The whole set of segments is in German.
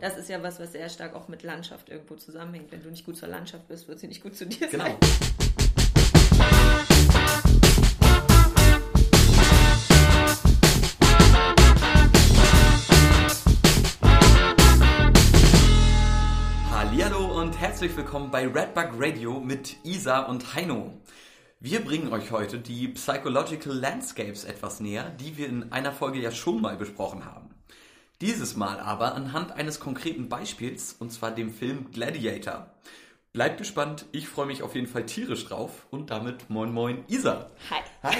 Das ist ja was, was sehr stark auch mit Landschaft irgendwo zusammenhängt. Wenn du nicht gut zur Landschaft bist, wird sie nicht gut zu dir Genau. sein. Hallihallo und herzlich willkommen bei Redbug Radio mit Isa und Heino. Wir bringen euch heute die Psychological Landscapes etwas näher, die wir in einer Folge ja schon mal besprochen haben. Dieses Mal aber anhand eines konkreten Beispiels, und zwar dem Film Gladiator. Bleibt gespannt, ich freue mich auf jeden Fall tierisch drauf und damit moin moin Isa. Hi. Hi,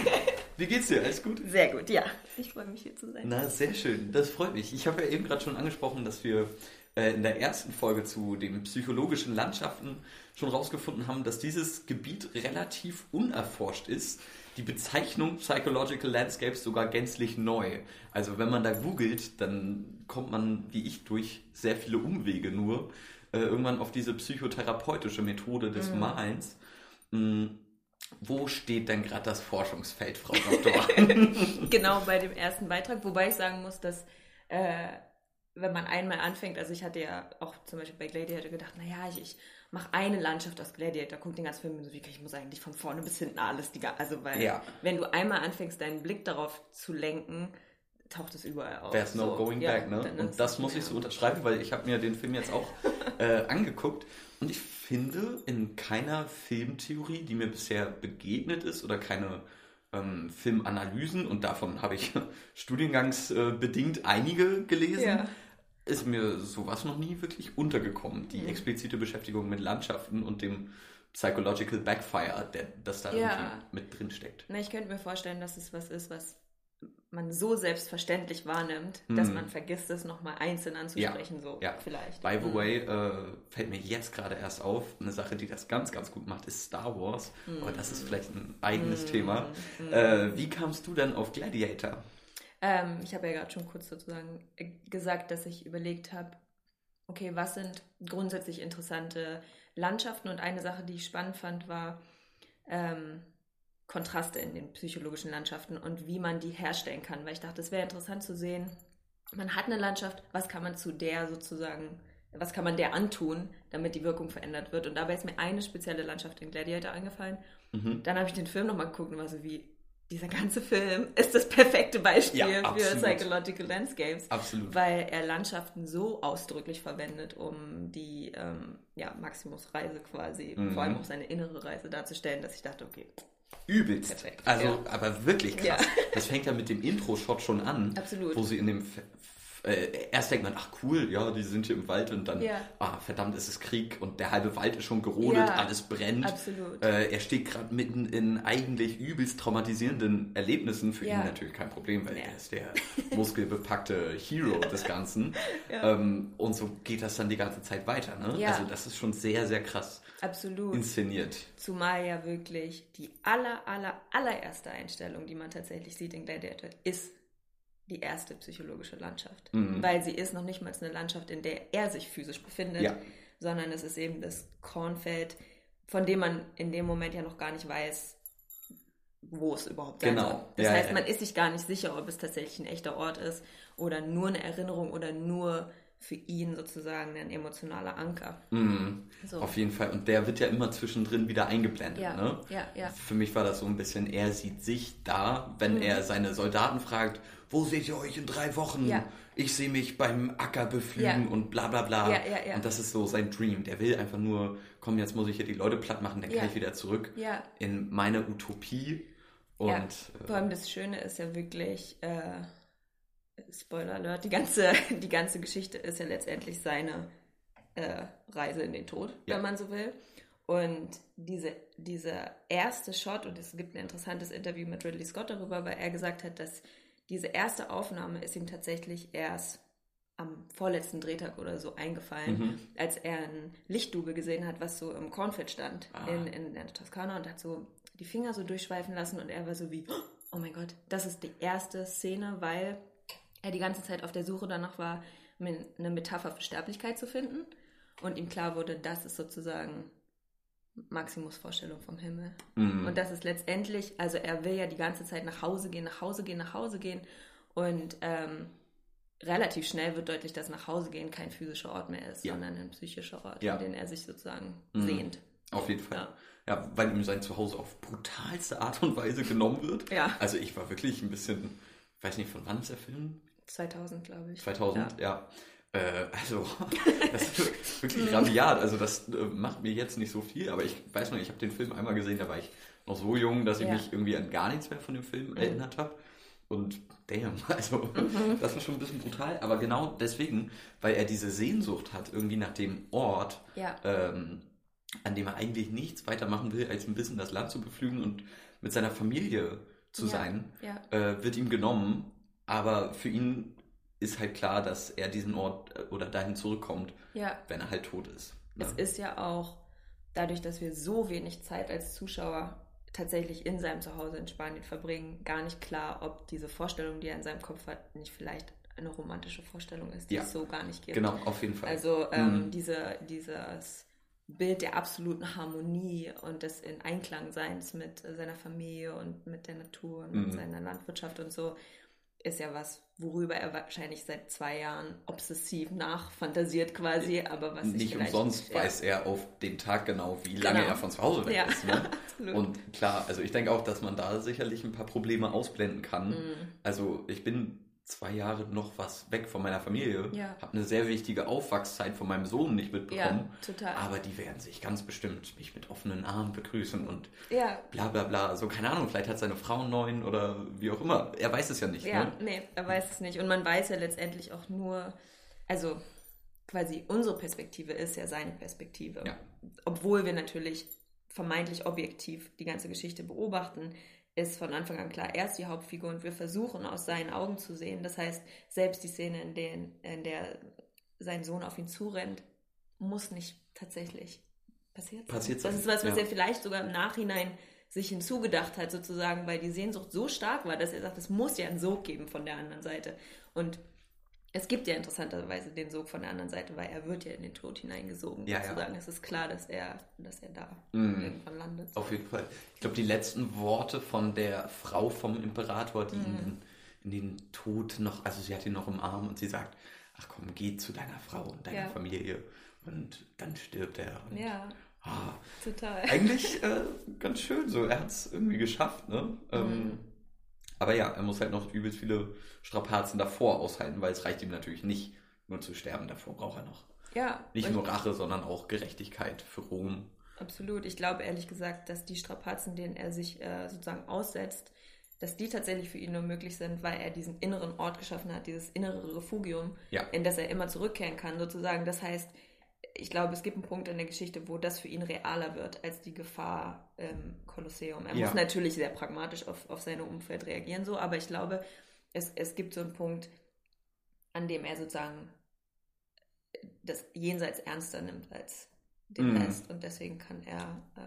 wie geht's dir? Alles gut? Sehr gut, ja. Ich freue mich hier zu sein. Na, sehr schön. Das freut mich. Ich habe ja eben gerade schon angesprochen, dass wir äh, in der ersten Folge zu den psychologischen Landschaften schon rausgefunden haben, dass dieses Gebiet relativ unerforscht ist. Die Bezeichnung Psychological Landscapes sogar gänzlich neu. Also wenn man da googelt, dann kommt man, wie ich, durch sehr viele Umwege nur äh, irgendwann auf diese psychotherapeutische Methode des Malens. Mm, Wo steht denn gerade das Forschungsfeld, Frau Doktor? Genau bei dem ersten Beitrag, wobei ich sagen muss, dass äh, wenn man einmal anfängt, also ich hatte ja auch zum Beispiel bei Gladiator gedacht, naja, ich, ich mache eine Landschaft aus Gladiator, guck den ganzen Film und so, wie ich muss eigentlich von vorne bis hinten alles, die, also weil Ja. wenn du einmal anfängst, deinen Blick darauf zu lenken, taucht es überall auf. There's no So, going ja, back, ne? Und das muss ich so unterschreiben, weil ich habe mir den Film jetzt auch äh, angeguckt und ich finde in keiner Filmtheorie, die mir bisher begegnet ist oder keine ähm, Filmanalysen und davon habe ich studiengangsbedingt äh, einige gelesen, Ja. Ist mir sowas noch nie wirklich untergekommen. Mhm. Die explizite Beschäftigung mit Landschaften und dem Psychological Backfire, der, das da Ja. irgendwie mit drin steckt. Na, ich könnte mir vorstellen, dass es was ist, was man so selbstverständlich wahrnimmt, dass Mhm. man vergisst, es nochmal einzeln anzusprechen, so Ja. vielleicht. By the Mhm. way, äh, fällt mir jetzt gerade erst auf, eine Sache, die das ganz, ganz gut macht, ist Star Wars. Aber das ist vielleicht ein eigenes Thema. Äh, wie kamst du denn auf Gladiator? Ähm, ich habe ja gerade schon kurz sozusagen äh, gesagt, dass ich überlegt habe, okay, was sind grundsätzlich interessante Landschaften? Und eine Sache, die ich spannend fand, war ähm, Kontraste in den psychologischen Landschaften und wie man die herstellen kann. Weil ich dachte, es wäre interessant zu sehen, man hat eine Landschaft, was kann man zu der sozusagen, was kann man der antun, damit die Wirkung verändert wird? Und dabei ist mir eine spezielle Landschaft in Gladiator eingefallen. Mhm. Dann habe ich den Film nochmal geguckt und war so wie, dieser ganze Film ist das perfekte Beispiel Ja, für. Psychological Landscapes, Absolut. weil er Landschaften so ausdrücklich verwendet, um die ähm, ja, Maximus-Reise quasi, Mhm. vor allem auch seine innere Reise darzustellen, dass ich dachte, okay, Übelst. Perfekt, Also, ja. aber wirklich krass. Ja. Das fängt ja mit dem Intro-Shot schon an. Absolut. Wo sie in dem. Äh, erst denkt man, ach cool, ja, die sind hier im Wald und dann, Ja. ah, verdammt, es ist Krieg und der halbe Wald ist schon gerodet, Ja, alles brennt. absolut. Äh, er steht gerade mitten in eigentlich übelst traumatisierenden Erlebnissen. Für Ja. ihn natürlich kein Problem, weil er ist der muskelbepackte Hero des Ganzen. Ähm, und so geht das dann die ganze Zeit weiter. Ne? Also das ist schon sehr, sehr krass absolut. inszeniert. Zumal ja wirklich die aller, aller, allererste Einstellung, die man tatsächlich sieht in Gladiator, ist die erste psychologische Landschaft. Mhm. Weil sie ist noch nicht mal eine Landschaft, in der er sich physisch befindet, Ja. sondern es ist eben das Kornfeld, von dem man in dem Moment ja noch gar nicht weiß, wo es überhaupt sein Genau. soll. Das Ja, heißt, ja. man ist sich gar nicht sicher, ob es tatsächlich ein echter Ort ist oder nur eine Erinnerung oder nur für ihn sozusagen ein emotionaler Anker. Mhm. So. Auf jeden Fall. Und der wird ja immer zwischendrin wieder eingeblendet. Ja, Ne? ja, ja. Für mich war das so ein bisschen, er sieht sich da, wenn Mhm. er seine Soldaten fragt, wo seht ihr euch in drei Wochen? Ja. Ich sehe mich beim Acker beflügen Ja. und bla bla bla. Ja, ja, ja. Und das ist so sein Dream. Der will einfach nur, komm, jetzt muss ich hier die Leute platt machen, dann kann ich wieder zurück in meine Utopie. Und ja, äh, vor allem das Schöne ist ja wirklich, äh, Spoiler Alert, die ganze, die ganze Geschichte ist ja letztendlich seine äh, Reise in den Tod, Ja. wenn man so will. Und diese, dieser erste Shot, und es gibt ein interessantes Interview mit Ridley Scott darüber, weil er gesagt hat, dass diese erste Aufnahme ist ihm tatsächlich erst am vorletzten Drehtag oder so eingefallen, Mhm. als er ein Lichtdubel gesehen hat, was so im Kornfeld stand Ah. in, in der Toskana und hat so die Finger so durchschweifen lassen und er war so wie, oh mein Gott, das ist die erste Szene, weil er die ganze Zeit auf der Suche danach war, eine Metapher für Sterblichkeit zu finden und ihm klar wurde, das ist sozusagen Maximus Vorstellung vom Himmel. Mhm. Und das ist letztendlich, also er will ja die ganze Zeit nach Hause gehen, nach Hause gehen, nach Hause gehen. Und ähm, relativ schnell wird deutlich, dass nach Hause gehen kein physischer Ort mehr ist, Ja. sondern ein psychischer Ort, Ja. in den er sich sozusagen Mhm. sehnt. Auf jeden Fall. Ja. Ja. weil ihm sein Zuhause auf brutalste Art und Weise genommen wird. Ja. Also ich war wirklich ein bisschen, ich weiß nicht, von wann ist der Film? 2000, glaube ich. 2000, ja. Äh, also, das ist Mhm. wirklich rabiat. Also, das äh, macht mir jetzt nicht so viel, aber ich weiß noch, ich habe den Film einmal gesehen, da war ich noch so jung, dass ich Ja. mich irgendwie an gar nichts mehr von dem Film erinnert habe. Und damn, also, Mhm. das war schon ein bisschen brutal. Aber genau deswegen, weil er diese Sehnsucht hat, irgendwie nach dem Ort, Ja. ähm, an dem er eigentlich nichts weiter machen will, als ein bisschen das Land zu beflügen und mit seiner Familie zu Ja. sein, Ja. äh, wird ihm genommen. Aber für ihn ist halt klar, dass er diesen Ort äh, oder dahin zurückkommt, Ja. wenn er halt tot ist. Ne? Es ist ja auch dadurch, dass wir so wenig Zeit als Zuschauer tatsächlich in seinem Zuhause in Spanien verbringen, gar nicht klar, ob diese Vorstellung, die er in seinem Kopf hat, nicht vielleicht eine romantische Vorstellung ist, die Ja. es so gar nicht gibt. Genau, auf jeden Fall. Also ähm, Mhm. diese, dieses Bild der absoluten Harmonie und des in Einklang Seins mit seiner Familie und mit der Natur und mit Mhm. seiner Landwirtschaft und so ist ja was, worüber er wahrscheinlich seit zwei Jahren obsessiv nachfantasiert quasi, aber was Nicht umsonst ja. weiß er auf den Tag genau, wie lange Genau. er von zu Hause weg Ja, ist. Ne? absolut. Und klar, also ich denke auch, dass man da sicherlich ein paar Probleme ausblenden kann. Mhm. Also ich bin zwei Jahre noch was weg von meiner Familie, Ja. habe eine sehr wichtige Aufwachszeit von meinem Sohn nicht mitbekommen. Ja, total. Aber die werden sich ganz bestimmt mich mit offenen Armen begrüßen und ja, bla bla bla. Also keine Ahnung, vielleicht hat seine Frau einen neuen oder wie auch immer. Er weiß es ja nicht. Ja, Ne? nee, er weiß es nicht. Und man weiß ja letztendlich auch nur, also quasi unsere Perspektive ist ja seine Perspektive. Ja. Obwohl wir natürlich vermeintlich objektiv die ganze Geschichte beobachten, ist von Anfang an klar, er ist die Hauptfigur und wir versuchen aus seinen Augen zu sehen. Das heißt, selbst die Szene, in, den, in der sein Sohn auf ihn zurennt, muss nicht tatsächlich passiert sein. Passiert das ist was, was ja. er vielleicht sogar im Nachhinein sich hinzugedacht hat, sozusagen, weil die Sehnsucht so stark war, dass er sagt, es muss ja einen Sog geben von der anderen Seite. Und es gibt ja interessanterweise den Sog von der anderen Seite, weil er wird ja in den Tod hineingesogen, Ja, ja. sozusagen. Es ist klar, dass er, dass er da Mhm. irgendwann landet. Auf jeden Fall. Ich glaube, die letzten Worte von der Frau vom Imperator, die ihn in den Tod noch, also sie hat ihn noch im Arm und sie sagt, ach komm, geh zu deiner Frau und deiner Ja. Familie. Und dann stirbt er. Und, Ja, ah, total. eigentlich äh, ganz schön so. Er hat es irgendwie geschafft, ne? Ähm, aber ja, er muss halt noch übelst viele Strapazen davor aushalten, weil es reicht ihm natürlich nicht, nur zu sterben. Davor braucht er noch Ja, nicht nur Rache, sondern auch Gerechtigkeit für Rom. Absolut. Ich glaube ehrlich gesagt, dass die Strapazen, denen er sich äh, sozusagen aussetzt, dass die tatsächlich für ihn nur möglich sind, weil er diesen inneren Ort geschaffen hat, dieses innere Refugium, Ja. in das er immer zurückkehren kann, sozusagen. Das heißt, ich glaube, es gibt einen Punkt in der Geschichte, wo das für ihn realer wird als die Gefahr im Kolosseum. Er Ja. muss natürlich sehr pragmatisch auf, auf sein Umfeld reagieren, so, aber ich glaube, es, es gibt so einen Punkt, an dem er sozusagen das Jenseits ernster nimmt als den Mhm. Rest und deswegen kann er äh,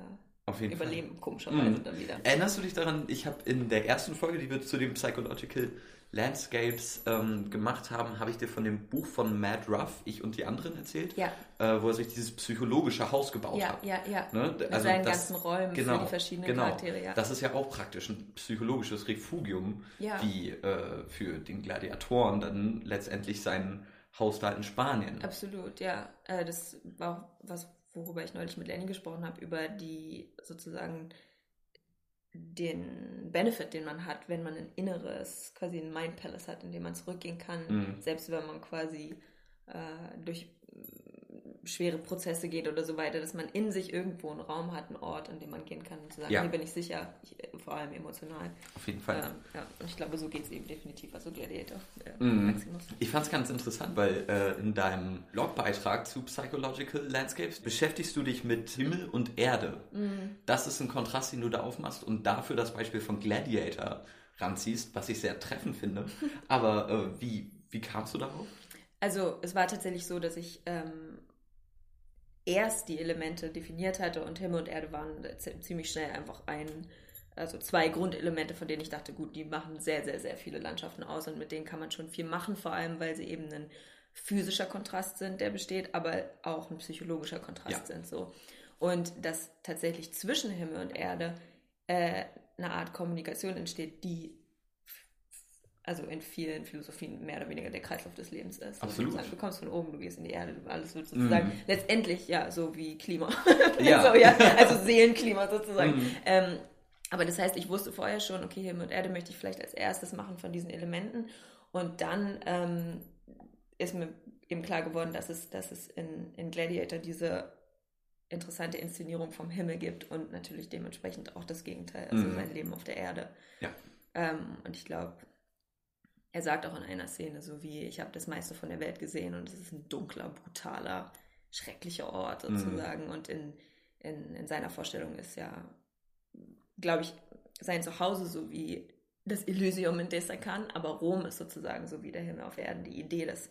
Auf jeden Fall. überleben, komischerweise Mhm. dann wieder. Erinnerst du dich daran, ich habe in der ersten Folge, die wir zu den Psychological Landscapes ähm, gemacht haben, habe ich dir von dem Buch von Matt Ruff, Ich und die anderen, erzählt, Ja, äh, wo er sich dieses psychologische Haus gebaut ja, hat. ja, ja. Ne? Mit Also seinen das- ganzen Räumen genau, für die verschiedenen genau. Charaktere, ja. Das ist ja auch praktisch ein psychologisches Refugium, Ja. wie äh, für den Gladiatoren dann letztendlich sein Haus da in Spanien. Absolut, ja. Äh, das war auch was, worüber ich neulich mit Lenny gesprochen habe, über die sozusagen den Benefit, den man hat, wenn man ein inneres, quasi ein Mind Palace hat, in dem man zurückgehen kann, Mhm. selbst wenn man quasi äh, durch äh, schwere Prozesse geht oder so weiter, dass man in sich irgendwo einen Raum hat, einen Ort, an dem man gehen kann und zu sagen, Ja. hier bin ich sicher, ich, äh, vor allem emotional. Auf jeden Fall. Ja, ja. Und ich glaube, so geht es eben definitiv. Also Gladiator, äh. Maximus. Ich fand es ganz interessant, weil äh, in deinem Blogbeitrag zu Psychological Landscapes beschäftigst du dich mit Himmel und Erde. Mhm. Das ist ein Kontrast, den du da aufmachst und dafür das Beispiel von Gladiator ranziehst, was ich sehr treffend finde. Aber äh, wie, wie kamst du darauf? Also es war tatsächlich so, dass ich ähm, erst die Elemente definiert hatte und Himmel und Erde waren ziemlich schnell einfach ein, also zwei Grundelemente, von denen ich dachte, gut, die machen sehr, sehr, sehr viele Landschaften aus und mit denen kann man schon viel machen, vor allem weil sie eben ein physischer Kontrast sind, der besteht, aber auch ein psychologischer Kontrast Ja. sind so. Und dass tatsächlich zwischen Himmel und Erde äh, eine Art Kommunikation entsteht, die also in vielen Philosophien mehr oder weniger der Kreislauf des Lebens ist. Also Absolut. Du kommst von oben, du gehst in die Erde, alles wird sozusagen Mhm. letztendlich ja so wie Klima. Ja. so, ja also Seelenklima sozusagen. Mhm. Ähm, aber das heißt, ich wusste vorher schon, okay, Himmel und Erde möchte ich vielleicht als erstes machen von diesen Elementen. Und dann ähm, ist mir eben klar geworden, dass es, dass es in, in Gladiator diese interessante Inszenierung vom Himmel gibt und natürlich dementsprechend auch das Gegenteil, also Mhm. sein Leben auf der Erde. Ja. Ähm, und ich glaube, er sagt auch in einer Szene, so wie ich habe das meiste von der Welt gesehen und es ist ein dunkler, brutaler, schrecklicher Ort Mhm. sozusagen. Und in, in, in seiner Vorstellung ist ja, glaube ich, sein Zuhause so wie das Elysium in Desakhan, aber Rom ist sozusagen so wie der Himmel auf Erden. Die Idee, dass,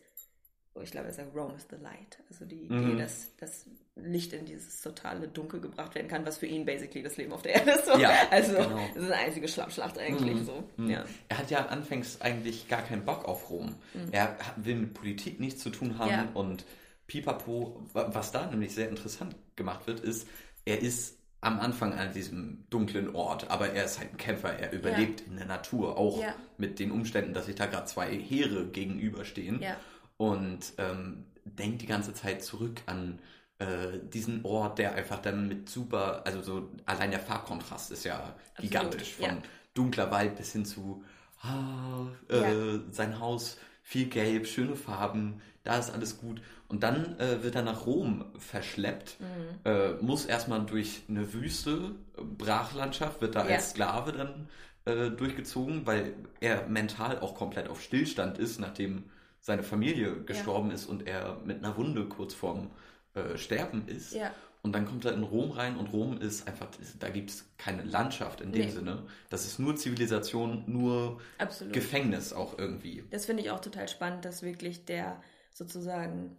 oh, ich glaube, er sagt, Rome is the light. Also die Idee, Mhm. dass das Licht in dieses totale Dunkel gebracht werden kann, was für ihn basically das Leben auf der Erde ist. So. Ja, also genau. das ist eine einzige Schlammschlacht eigentlich Mhm. so. Mhm. Ja. Er hat ja anfangs eigentlich gar keinen Bock auf Rom. Er hat, will mit Politik nichts zu tun haben Ja. und pipapo, wa- was da nämlich sehr interessant gemacht wird, ist, er ist am Anfang an diesem dunklen Ort, aber er ist halt ein Kämpfer, er überlebt in der Natur, auch Ja. mit den Umständen, dass sich da gerade zwei Heere gegenüberstehen Ja. und ähm, denkt die ganze Zeit zurück an äh, diesen Ort, der einfach dann mit super, also so allein der Farbkontrast ist ja gigantisch, von ja. dunkler Wald bis hin zu ah, äh, Ja. sein Haus, viel Gelb, schöne Farben, da ist alles gut. Und dann äh, wird er nach Rom verschleppt, Mhm. äh, muss erstmal durch eine Wüste, Brachlandschaft, wird da Ja. als Sklave dann äh, durchgezogen, weil er mental auch komplett auf Stillstand ist, nachdem seine Familie gestorben ist und er mit einer Wunde kurz vorm äh, Sterben ist. Ja. Und dann kommt er in Rom rein und Rom ist einfach, da gibt es keine Landschaft in dem Nee. Sinne. Das ist nur Zivilisation, nur Absolut. Gefängnis auch irgendwie. Das finde ich auch total spannend, dass wirklich der sozusagen,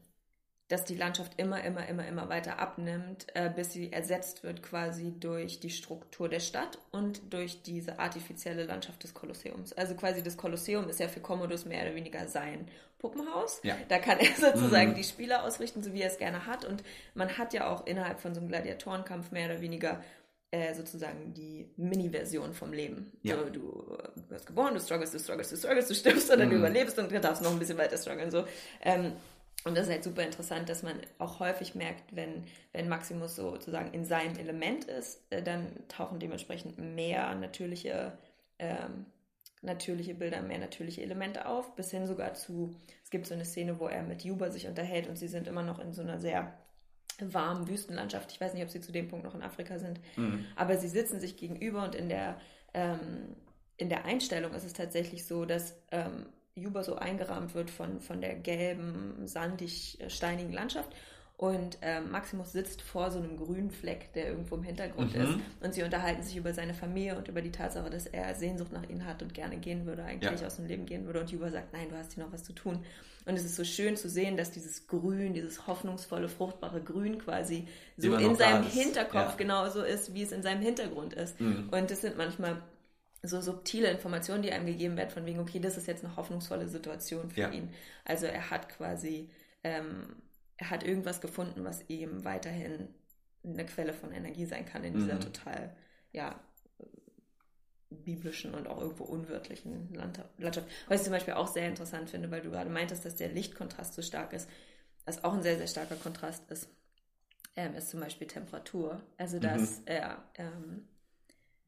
dass die Landschaft immer, immer, immer, immer weiter abnimmt, äh, bis sie ersetzt wird quasi durch die Struktur der Stadt und durch diese artifizielle Landschaft des Kolosseums. Also quasi das Kolosseum ist ja für Commodus mehr oder weniger sein Puppenhaus. Ja. Da kann er sozusagen Mhm. die Spieler ausrichten, so wie er es gerne hat. Und man hat ja auch innerhalb von so einem Gladiatorenkampf mehr oder weniger äh, sozusagen die Mini-Version vom Leben. Ja. So, du wirst geboren, du strugglest, du strugglest, du strugglest, du stirbst oder du Mhm. überlebst und du darfst noch ein bisschen weiter strugglen. So. Ähm, und das ist halt super interessant, dass man auch häufig merkt, wenn, wenn Maximus sozusagen in seinem Element ist, äh, dann tauchen dementsprechend mehr natürliche, ähm, natürliche Bilder, mehr natürliche Elemente auf, bis hin sogar zu, es gibt so eine Szene, wo er mit Juba sich unterhält und sie sind immer noch in so einer sehr warmen Wüstenlandschaft. Ich weiß nicht, ob sie zu dem Punkt noch in Afrika sind, Mhm. aber sie sitzen sich gegenüber und in der, ähm, in der Einstellung ist es tatsächlich so, dass ähm, Juba so eingerahmt wird von, von der gelben, sandig, äh, steinigen Landschaft. Und ähm, Maximus sitzt vor so einem grünen Fleck, der irgendwo im Hintergrund Mhm. ist. Und sie unterhalten sich über seine Familie und über die Tatsache, dass er Sehnsucht nach ihnen hat und gerne gehen würde, eigentlich Ja. aus dem Leben gehen würde. Und Juba sagt, nein, du hast hier noch was zu tun. Und es ist so schön zu sehen, dass dieses Grün, dieses hoffnungsvolle, fruchtbare Grün quasi so in seinem. Hinterkopf Ja. genauso ist, wie es in seinem Hintergrund ist. Mhm. Und das sind manchmal so subtile Informationen, die einem gegeben werden, von wegen, okay, das ist jetzt eine hoffnungsvolle Situation für Ja. ihn. Also er hat quasi, ähm, er hat irgendwas gefunden, was ihm weiterhin eine Quelle von Energie sein kann in dieser Mhm. total, ja, biblischen und auch irgendwo unwirtlichen Land- Landschaft. Was ich zum Beispiel auch sehr interessant finde, weil du gerade meintest, dass der Lichtkontrast so stark ist, was auch ein sehr, sehr starker Kontrast ist, ähm, ist zum Beispiel Temperatur. Also dass er, ähm,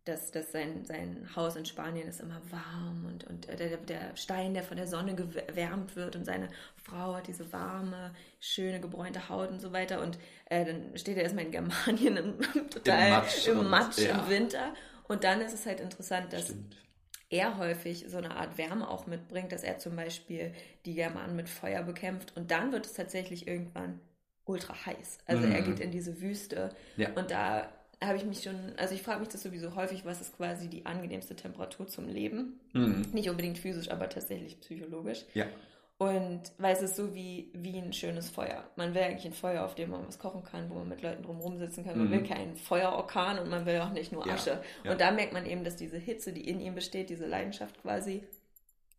dass, dass sein, sein Haus in Spanien ist immer warm und, und der, der Stein, der von der Sonne gewärmt wird und seine Frau hat diese warme, schöne, gebräunte Haut und so weiter. Und äh, dann steht er erstmal in Germanien im, total Im Matsch im, und- Matsch ja. im Winter. Und dann ist es halt interessant, dass Stimmt. er häufig so eine Art Wärme auch mitbringt, dass er zum Beispiel die Germanen mit Feuer bekämpft und dann wird es tatsächlich irgendwann ultra heiß. Also Mhm. er geht in diese Wüste Ja. und da habe ich mich schon, also ich frage mich das sowieso häufig, was ist quasi die angenehmste Temperatur zum Leben? Mhm. Nicht unbedingt physisch, aber tatsächlich psychologisch. Ja. Und weil es ist so wie, wie ein schönes Feuer. Man will eigentlich ein Feuer, auf dem man was kochen kann, wo man mit Leuten drumherum sitzen kann. Man Mhm. will keinen Feuerorkan und man will auch nicht nur Ja, Asche. ja. Und da merkt man eben, dass diese Hitze, die in ihm besteht, diese Leidenschaft quasi,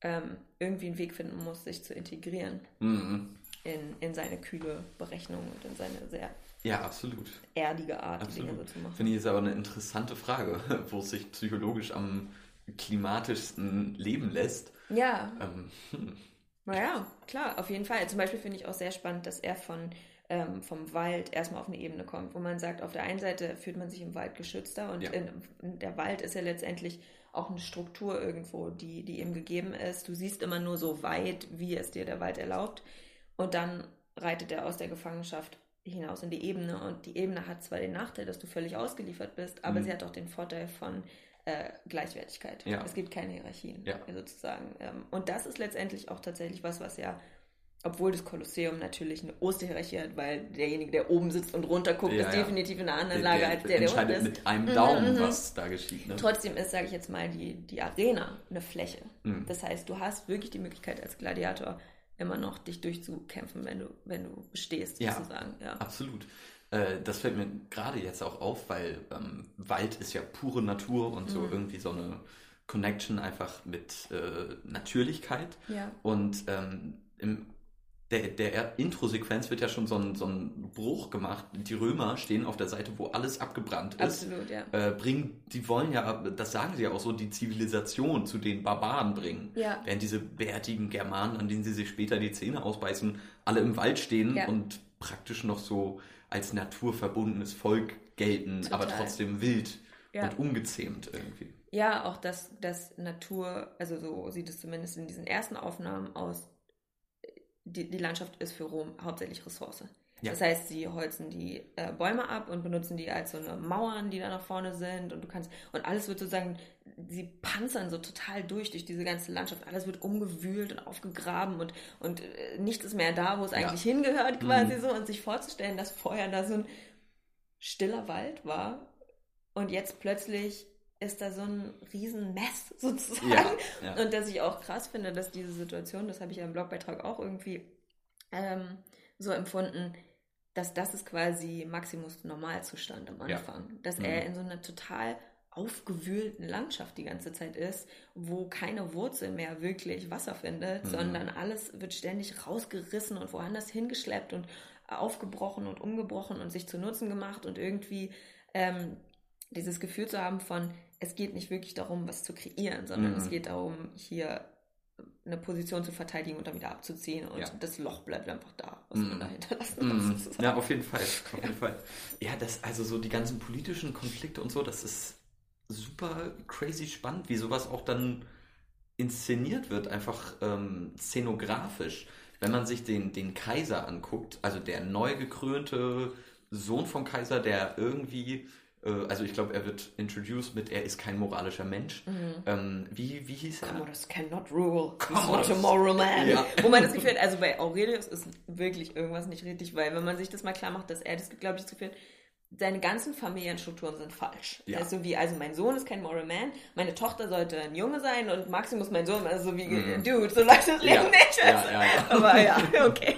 ähm, irgendwie einen Weg finden muss, sich zu integrieren Mhm. In, in seine kühle Berechnung und in seine sehr Ja, absolut. erdige Art, Dinge so Absolut. zu machen. Finde ich jetzt aber eine interessante Frage, wo es sich psychologisch am klimatischsten leben lässt. Ja. Ähm, hm. Naja, klar, auf jeden Fall. Zum Beispiel finde ich auch sehr spannend, dass er von ähm, vom Wald erstmal auf eine Ebene kommt, wo man sagt, auf der einen Seite fühlt man sich im Wald geschützter und ja. in, in der Wald ist ja letztendlich auch eine Struktur irgendwo, die, die eben gegeben ist. Du siehst immer nur so weit, wie es dir der Wald erlaubt. Und dann reitet er aus der Gefangenschaft hinaus in die Ebene. Und die Ebene hat zwar den Nachteil, dass du völlig ausgeliefert bist, aber mhm. sie hat auch den Vorteil von äh, Gleichwertigkeit. Ja. Es gibt keine Hierarchien ja. sozusagen. Ähm, und das ist letztendlich auch tatsächlich was, was ja obwohl das Kolosseum natürlich eine Osterhierarchie hat, weil derjenige, der oben sitzt und runter guckt, ja, ist definitiv in einer anderen der, Lage als der, der unten ist. mit einem Daumen, mhm, mhm, was da geschieht. Ne? Trotzdem ist, sage ich jetzt mal, die, die Arena eine Fläche. Mhm. Das heißt, du hast wirklich die Möglichkeit als Gladiator immer noch dich durchzukämpfen, wenn du, wenn du bestehst, ja, sozusagen. Ja, absolut. Äh, das fällt mir gerade jetzt auch auf, weil ähm, Wald ist ja pure Natur und so mhm. irgendwie so eine Connection einfach mit äh, Natürlichkeit. Ja. Und ähm, im der, der Intro-Sequenz wird ja schon so ein, so ein Bruch gemacht. Die Römer stehen auf der Seite, wo alles abgebrannt ist. Absolut, ja. Äh, bringen, die wollen ja, das sagen sie ja auch so, die Zivilisation zu den Barbaren bringen. Ja. Während diese bärtigen Germanen, an denen sie sich später die Zähne ausbeißen, alle im Wald stehen ja. und praktisch noch so als naturverbundenes Volk gelten, Total. aber trotzdem wild ja. und ungezähmt irgendwie. Ja, auch dass das Natur, also so sieht es zumindest in diesen ersten Aufnahmen aus, die, die Landschaft ist für Rom hauptsächlich Ressource. Ja. Das heißt, sie holzen die äh, Bäume ab und benutzen die als so eine Mauern, die da nach vorne sind und du kannst und alles wird sozusagen, sie panzern so total durch durch diese ganze Landschaft. Alles wird umgewühlt und aufgegraben und und äh, nichts ist mehr da, wo es eigentlich ja. hingehört quasi mhm. so und sich vorzustellen, dass vorher da so ein stiller Wald war und jetzt plötzlich ist da so ein Riesenmess sozusagen. Ja, ja. Und dass ich auch krass finde, dass diese Situation, das habe ich ja im Blogbeitrag auch irgendwie ähm, so empfunden, dass das ist quasi Maximus Normalzustand am Anfang. Ja. Dass mhm. er in so einer total aufgewühlten Landschaft die ganze Zeit ist, wo keine Wurzel mehr wirklich Wasser findet, mhm. sondern alles wird ständig rausgerissen und woanders hingeschleppt und aufgebrochen und umgebrochen und sich zu Nutzen gemacht und irgendwie ähm, dieses Gefühl zu haben von, es geht nicht wirklich darum, was zu kreieren, sondern mhm. es geht darum, hier eine Position zu verteidigen und dann wieder abzuziehen und ja. das Loch bleibt einfach da, was mm. man da hinterlassen mm. hat. Ja, auf jeden Fall. Auf ja. jeden Fall. Ja, das, also so die ganzen politischen Konflikte und so, das ist super crazy spannend, wie sowas auch dann inszeniert wird, einfach ähm, szenografisch. Wenn man sich den, den Kaiser anguckt, also der neu gekrönte Sohn vom Kaiser, der irgendwie also ich glaube, er wird introduced mit, er ist kein moralischer Mensch. Mhm. Ähm, wie, wie hieß er? Commodus cannot rule. He's not a moral man. Ja. Wo man das Gefühl hat, also bei Aurelius ist wirklich irgendwas nicht richtig, weil wenn man sich das mal klar macht, dass er das, glaube ich, das Gefühl hat, seine ganzen Familienstrukturen sind falsch. Ja. Also wie, also mein Sohn ist kein Moral Man, meine Tochter sollte ein Junge sein und Maximus mein Sohn, also wie, mhm. Dude, so läuft das Leben ja. nicht. Ja, ja, ja. Aber ja, okay.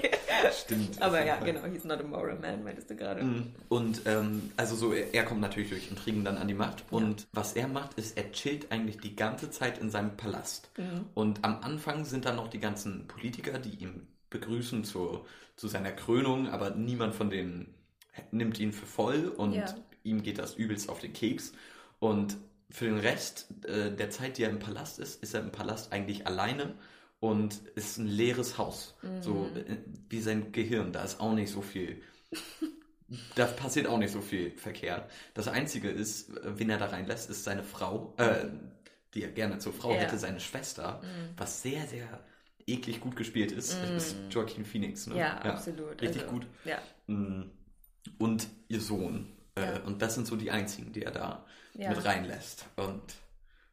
Stimmt. Aber ja, genau, he's not a moral man, meintest du gerade. Mhm. Und ähm, also so, er, er, kommt natürlich durch Intrigen dann an die Macht und was er macht, ist, er chillt eigentlich die ganze Zeit in seinem Palast. Mhm. Und am Anfang sind dann noch die ganzen Politiker, die ihn begrüßen zu, zu seiner Krönung, aber niemand von denen nimmt ihn für voll und ja. ihm geht das übelst auf den Keks. Und für den Rest äh, der Zeit, die er im Palast ist, ist er im Palast eigentlich alleine und ist ein leeres Haus. Mhm. So äh, wie sein Gehirn. Da ist auch nicht so viel. da passiert auch nicht so viel verkehrt. Das Einzige ist, wen er da reinlässt, ist seine Frau, äh, die er gerne zur Frau ja. hätte, seine Schwester, mhm. was sehr, sehr eklig gut gespielt ist. Mhm. ist Joaquin Phoenix. Ne? Ja, ja, absolut. Richtig also, gut. Ja. Mhm und ihr Sohn. Äh, ja. und das sind so die einzigen, die er da ja. mit reinlässt. Und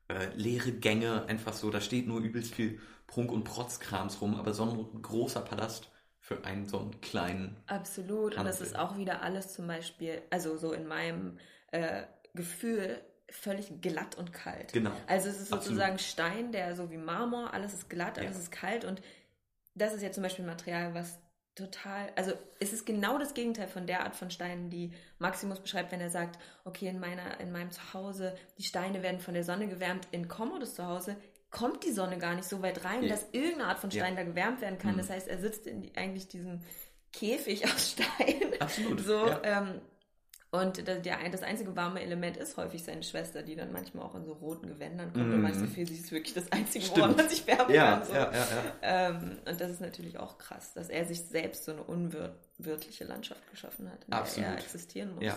äh, leere Gänge, einfach so, da steht nur übelst viel Prunk- und Protzkrams rum, aber so ein großer Palast für einen so einen kleinen. Absolut. Handel. Und das ist auch wieder alles zum Beispiel, also so in meinem äh, Gefühl, völlig glatt und kalt. Genau. Also es ist sozusagen Absolut. Stein, der so wie Marmor, alles ist glatt, alles ja. ist kalt und das ist ja zum Beispiel ein Material, was total, also es ist genau das Gegenteil von der Art von Steinen, die Maximus beschreibt, wenn er sagt, okay, in meiner, in meinem Zuhause, die Steine werden von der Sonne gewärmt, in Commodus Zuhause kommt die Sonne gar nicht so weit rein, ja. dass irgendeine Art von Stein ja. da gewärmt werden kann. Mhm. Das heißt, er sitzt in die, eigentlich diesem Käfig aus Stein. Absolut. So, ja. ähm, Und das, einzige warme Element ist häufig seine Schwester, die dann manchmal auch in so roten Gewändern kommt. Mm. Und manchmal sie ist wirklich das einzige, woran man sich färben ja, kann. So. Ja, ja, ja. Ähm, und das ist natürlich auch krass, dass er sich selbst so eine unwirtliche Landschaft geschaffen hat, in Absolut. der er existieren muss. Ja.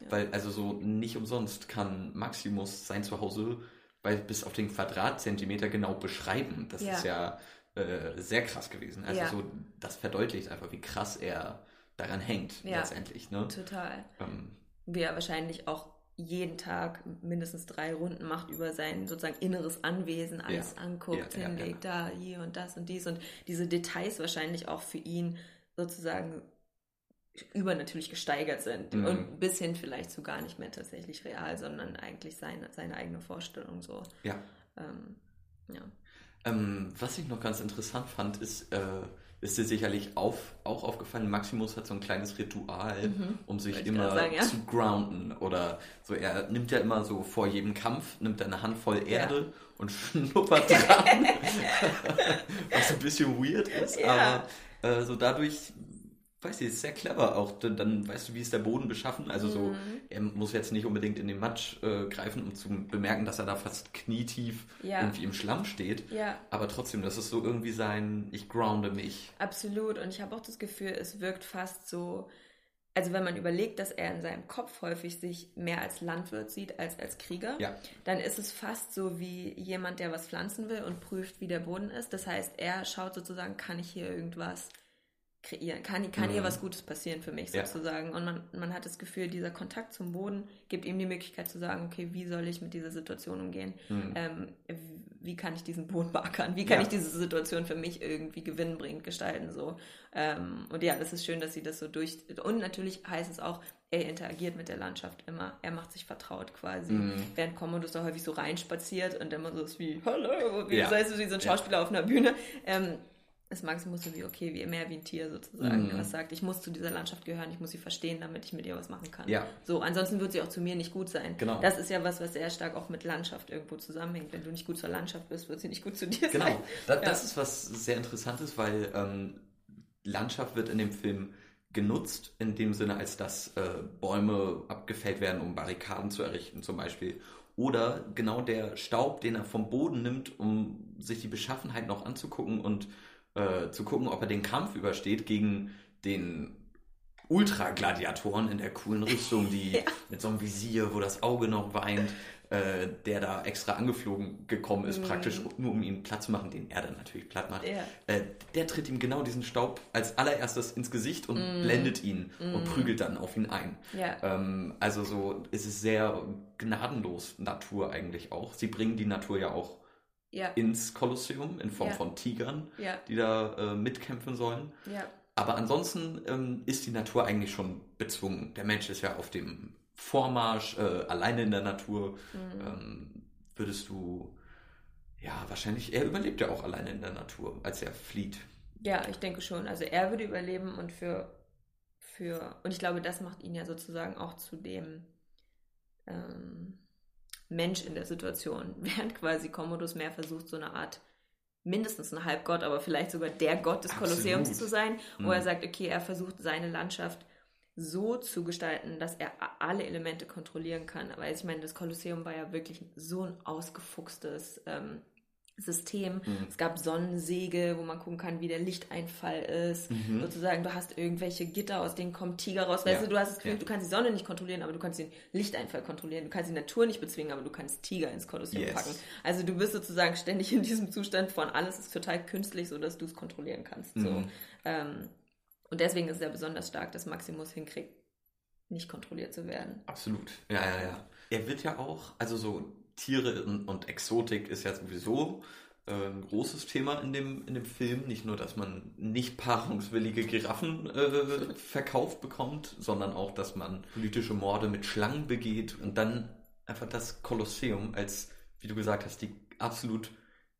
ja. Weil also so nicht umsonst kann Maximus sein Zuhause weil bis auf den Quadratzentimeter genau beschreiben. Das ist ja äh, sehr krass gewesen. Also so, das verdeutlicht einfach, wie krass er daran hängt Ja. letztendlich. Ne? Total. Ähm, Wie er wahrscheinlich auch jeden Tag mindestens drei Runden macht über sein sozusagen inneres Anwesen, alles Ja. anguckt, ja, hinlegt, da, hier und das und dies und diese Details wahrscheinlich auch für ihn sozusagen übernatürlich gesteigert sind Mhm. und bis hin vielleicht zu gar nicht mehr tatsächlich real, sondern eigentlich seine, seine eigene Vorstellung so. ja. Ähm, ja. Ähm, was ich noch ganz interessant fand, ist, äh, ist dir sicherlich auf, auch aufgefallen, Maximus hat so ein kleines Ritual, um sich Mhm. Wollte ich immer sagen, ja. zu grounden. Oder so, er nimmt ja immer so vor jedem Kampf, nimmt er eine Handvoll Erde und schnuppert dran. was ein bisschen weird ist, Ja. aber äh, so dadurch, weiß ich, ist sehr clever auch. Dann, weißt du, wie ist der Boden beschaffen. Also so, Mhm. er muss jetzt nicht unbedingt in den Matsch äh, greifen, um zu bemerken, dass er da fast knietief Ja. irgendwie im Schlamm steht. Ja, Aber trotzdem, das ist so irgendwie sein, ich grounde mich. Absolut. Und ich habe auch das Gefühl, es wirkt fast so, also wenn man überlegt, dass er in seinem Kopf häufig sich mehr als Landwirt sieht als als Krieger, Ja. dann ist es fast so wie jemand, der was pflanzen will und prüft, wie der Boden ist. Das heißt, er schaut sozusagen, kann ich hier irgendwas kreieren? Kann, kann hier Mhm. was Gutes passieren für mich Ja. sozusagen? Und man, man hat das Gefühl, dieser Kontakt zum Boden gibt ihm die Möglichkeit zu sagen, okay, wie soll ich mit dieser Situation umgehen? Mhm. Ähm, wie kann ich diesen Boden beackern? Wie kann Ja. ich diese Situation für mich irgendwie gewinnbringend gestalten? So. Ähm, und ja, das ist schön, dass sie das so durch. Und natürlich heißt es auch, er interagiert mit der Landschaft immer. Er macht sich vertraut quasi. Mhm. Während Commodus da häufig so reinspaziert und immer so ist wie, hallo, wie, Ja. so, heißt es, wie so ein Schauspieler auf einer Bühne. Ähm, ist Maximus so wie, okay, wie mehr wie ein Tier sozusagen, Mhm. was sagt, ich muss zu dieser Landschaft gehören, ich muss sie verstehen, damit ich mit ihr was machen kann. Ja. So, ansonsten wird sie auch zu mir nicht gut sein. Genau. Das ist ja was, was sehr stark auch mit Landschaft irgendwo zusammenhängt. Wenn du nicht gut zur Landschaft bist, wird sie nicht gut zu dir Genau. sein. Da, Ja. Das ist was sehr Interessantes, weil ähm, Landschaft wird in dem Film genutzt, in dem Sinne, als dass äh, Bäume abgefällt werden, um Barrikaden zu errichten zum Beispiel. Oder genau der Staub, den er vom Boden nimmt, um sich die Beschaffenheit noch anzugucken und äh, zu gucken, ob er den Kampf übersteht gegen den Ultra-Gladiatoren in der coolen Rüstung, die Ja. mit so einem Visier, wo das Auge noch weint, äh, der da extra angeflogen gekommen ist, Mhm. praktisch nur um ihn platt zu machen, den er dann natürlich platt macht. Ja. Äh, der tritt ihm genau diesen Staub als allererstes ins Gesicht und Mhm. blendet ihn und prügelt dann auf ihn ein. Ja. Ähm, also so ist es sehr gnadenlos Natur eigentlich auch. Sie bringen die Natur ja auch Ja. ins Kolosseum in Form Ja. von Tigern, Ja. die da äh, mitkämpfen sollen. Aber ansonsten ähm, ist die Natur eigentlich schon bezwungen. Der Mensch ist ja auf dem Vormarsch, äh, alleine in der Natur. Mhm. Ähm, würdest du, ja, wahrscheinlich, er überlebt ja auch alleine in der Natur, als er flieht. Ja, ich denke schon. Also er würde überleben und für, für und ich glaube, das macht ihn ja sozusagen auch zu dem ähm, Mensch in der Situation, während quasi Commodus mehr versucht, so eine Art mindestens ein Halbgott, aber vielleicht sogar der Gott des Absolut. Kolosseums zu sein, wo Mhm. er sagt, okay, er versucht seine Landschaft so zu gestalten, dass er alle Elemente kontrollieren kann. Weil ich meine, das Kolosseum war ja wirklich so ein ausgefuchstes ähm, System. Mhm. Es gab Sonnensegel, wo man gucken kann, wie der Lichteinfall ist. Mhm. Sozusagen, du hast irgendwelche Gitter, aus denen kommt Tiger raus. Weißt Ja. du, du hast das Gefühl, Ja. du kannst die Sonne nicht kontrollieren, aber du kannst den Lichteinfall kontrollieren. Du kannst die Natur nicht bezwingen, aber du kannst Tiger ins Kolosseum Yes. packen. Also du bist sozusagen ständig in diesem Zustand von alles ist total künstlich, sodass du es kontrollieren kannst. So. Mhm. Ähm, und deswegen ist es ja besonders stark, dass Maximus hinkriegt, nicht kontrolliert zu werden. Absolut. Ja, ja, ja. Er wird ja auch, also so Tiere und, Exotik ist ja sowieso äh, ein großes Thema in dem, in dem Film. Nicht nur, dass man nicht paarungswillige Giraffen äh, verkauft bekommt, sondern auch, dass man politische Morde mit Schlangen begeht und dann einfach das Kolosseum als, wie du gesagt hast, die absolut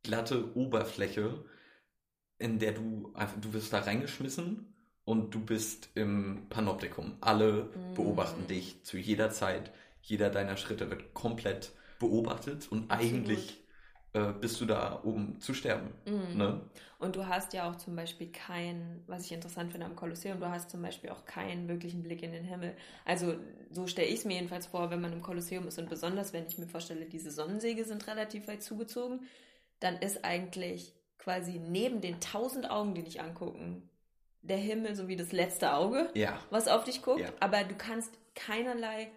glatte Oberfläche, in der du einfach, du wirst da reingeschmissen und du bist im Panoptikum. Alle Mhm. beobachten dich zu jeder Zeit. Jeder deiner Schritte wird komplett beobachtet und eigentlich äh, bist du da oben zu sterben. Mhm. Ne? Und du hast ja auch zum Beispiel keinen, was ich interessant finde am Kolosseum, du hast zum Beispiel auch keinen wirklichen Blick in den Himmel. Also so stelle ich es mir jedenfalls vor, wenn man im Kolosseum ist und besonders, wenn ich mir vorstelle, diese Sonnensäge sind relativ weit zugezogen, dann ist eigentlich quasi neben den tausend Augen, die dich angucken, der Himmel so wie das letzte Auge, Ja. was auf dich guckt, Ja. aber du kannst keinerlei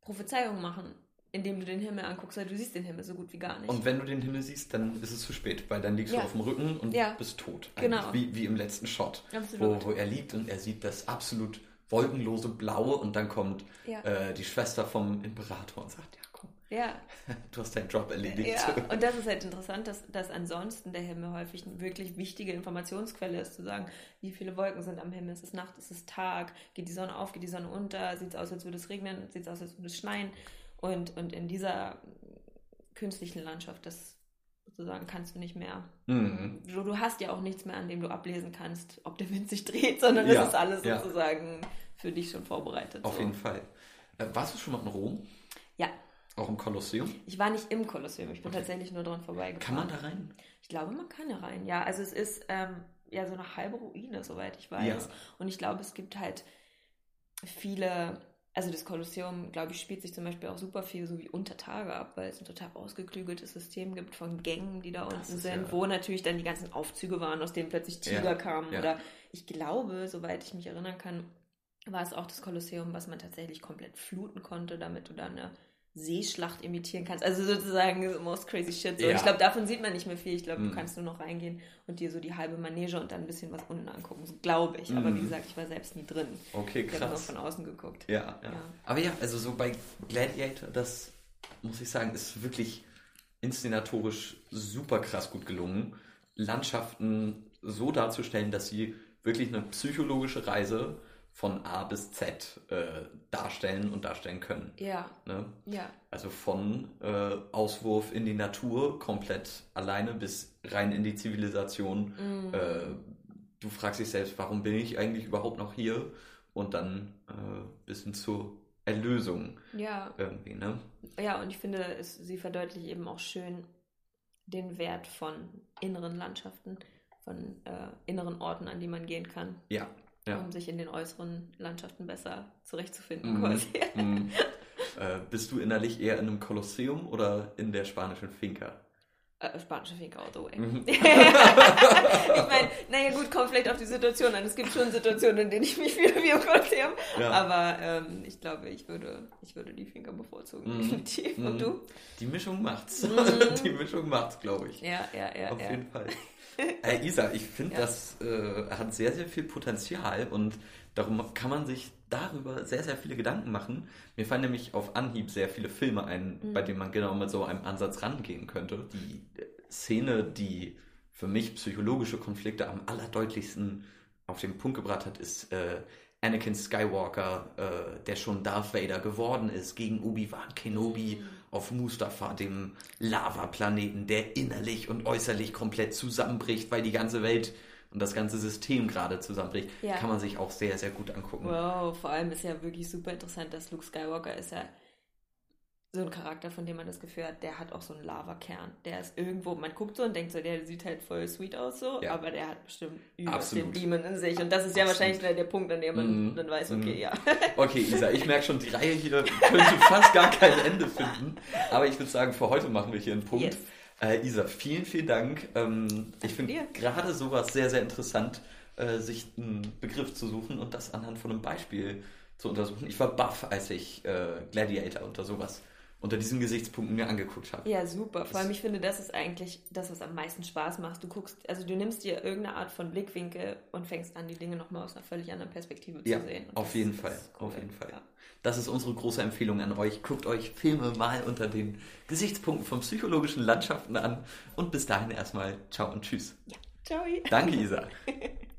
Prophezeiung machen, indem du den Himmel anguckst, weil du siehst den Himmel so gut wie gar nicht. Und wenn du den Himmel siehst, dann ist es zu spät, weil dann liegst Ja. du auf dem Rücken und Ja. bist tot. Genau. Eigentlich. Wie, wie im letzten Shot, wo, wo er liegt und er sieht das absolut wolkenlose Blaue und dann kommt Ja. äh, die Schwester vom Imperator und sagt, ja komm, du hast deinen Job erledigt. Und das ist halt interessant, dass, dass ansonsten der Himmel häufig eine wirklich wichtige Informationsquelle ist, zu sagen, wie viele Wolken sind am Himmel, ist es Nacht, ist es Tag, geht die Sonne auf, geht die Sonne unter, sieht es aus, als würde es regnen, sieht es aus, als würde es schneien. Und, und in dieser künstlichen Landschaft, das sozusagen kannst du nicht mehr. Mhm. Du, du hast ja auch nichts mehr, an dem du ablesen kannst, ob der Wind sich dreht, sondern Ja, es ist alles ja. sozusagen für dich schon vorbereitet. Auf so. jeden Fall. Äh, warst du schon mal in Rom? Ja, Auch im Kolosseum? ich war nicht im Kolosseum, ich bin tatsächlich nur dran vorbeigefahren. Kann man da rein? Ich glaube, man kann ja rein. Ja, also es ist ähm, ja so eine halbe Ruine, soweit ich weiß. Ja. Und ich glaube, es gibt halt viele, also das Kolosseum, glaube ich, spielt sich zum Beispiel auch super viel so wie unter Tage ab, weil es ein total ausgeklügeltes System gibt von Gängen, die da unten sind, ja- wo natürlich dann die ganzen Aufzüge waren, aus denen plötzlich Tiger Ja, kamen. ja. Oder ich glaube, soweit ich mich erinnern kann, war es auch das Kolosseum, was man tatsächlich komplett fluten konnte, damit du dann eine Seeschlacht imitieren kannst. Also sozusagen the most crazy shit. So. Ja. Ich glaube, davon sieht man nicht mehr viel. Ich glaube, Mhm. du kannst nur noch reingehen und dir so die halbe Manege und dann ein bisschen was unten angucken. So glaube ich. Aber Mhm. wie gesagt, ich war selbst nie drin. Okay, Ich habe nur krass. von außen geguckt. Ja, ja, Ja. Aber ja, also so bei Gladiator, das muss ich sagen, ist wirklich inszenatorisch super krass gut gelungen. Landschaften so darzustellen, dass sie wirklich eine psychologische Reise von A bis Z äh, darstellen und darstellen können. Ja, Ne? ja. Also von äh, Auswurf in die Natur komplett alleine bis rein in die Zivilisation. Mhm. Äh, du fragst dich selbst, warum bin ich eigentlich überhaupt noch hier? Und dann äh, bis hin zur Erlösung Ja, irgendwie, ne? ja, und ich finde, es, sie verdeutlicht eben auch schön den Wert von inneren Landschaften, von äh, inneren Orten, an die man gehen kann, Ja. Ja. um sich in den äußeren Landschaften besser zurechtzufinden, Mhm. quasi. Mhm. äh, bist du innerlich eher in einem Kolosseum oder in der spanischen Finca? Äh, spanische Finca all the way. Mhm. ich meine, naja gut, kommt vielleicht auf die Situation an. Es gibt schon Situationen, in denen ich mich fühle wie im Kolosseum. Ja. Aber ähm, ich glaube, ich würde, ich würde die Finca bevorzugen, Mhm. definitiv. Mhm. Und du? Die Mischung macht's. Mhm. Die Mischung macht's, glaube ich. Ja, ja, ja. Auf ja. jeden Fall. Äh, Isa, ich finde, Ja. das äh, hat sehr, sehr viel Potenzial und darum kann man sich darüber sehr, sehr viele Gedanken machen. Mir fallen nämlich auf Anhieb sehr viele Filme ein, Mhm. bei denen man genau mit so einem Ansatz rangehen könnte. Die äh, Szene, die für mich psychologische Konflikte am allerdeutlichsten auf den Punkt gebracht hat, ist äh, Anakin Skywalker, äh, der schon Darth Vader geworden ist, gegen Obi-Wan Kenobi auf Mustafa, dem Lavaplaneten, der innerlich und äußerlich komplett zusammenbricht, weil die ganze Welt und das ganze System gerade zusammenbricht, Ja. kann man sich auch sehr, sehr gut angucken. Wow, vor allem ist ja wirklich super interessant, dass Luke Skywalker ist ja so ein Charakter, von dem man das Gefühl hat, der hat auch so einen Lavakern. Der ist irgendwo, man guckt so und denkt so, der sieht halt voll sweet aus so, Ja. aber der hat bestimmt übelst den. Demon in sich. Und das ist ja Absolut. wahrscheinlich der, der Punkt, an dem man Mhm. dann weiß, okay, Mhm. ja. Okay, Isa, ich merke schon, die Reihe hier könnte fast gar kein Ende finden. Aber ich würde sagen, für heute machen wir hier einen Punkt. Yes. Äh, Isa, vielen, vielen Dank. Ähm, ich finde gerade sowas sehr, sehr interessant, äh, sich einen Begriff zu suchen und das anhand von einem Beispiel zu untersuchen. Ich war baff, als ich äh, Gladiator unter sowas, unter diesen Gesichtspunkten mir angeguckt habe. Ja, super. Vor allem, ich finde, das ist eigentlich das, was am meisten Spaß macht. Du guckst, also du nimmst dir irgendeine Art von Blickwinkel und fängst an, die Dinge nochmal aus einer völlig anderen Perspektive Ja, zu sehen. Und auf jeden Fall, cool. auf jeden Fall. Ja. Das ist unsere große Empfehlung an euch. Guckt euch Filme mal unter den Gesichtspunkten von psychologischen Landschaften an. Und bis dahin erstmal ciao und tschüss. Ciao. Danke, Isa.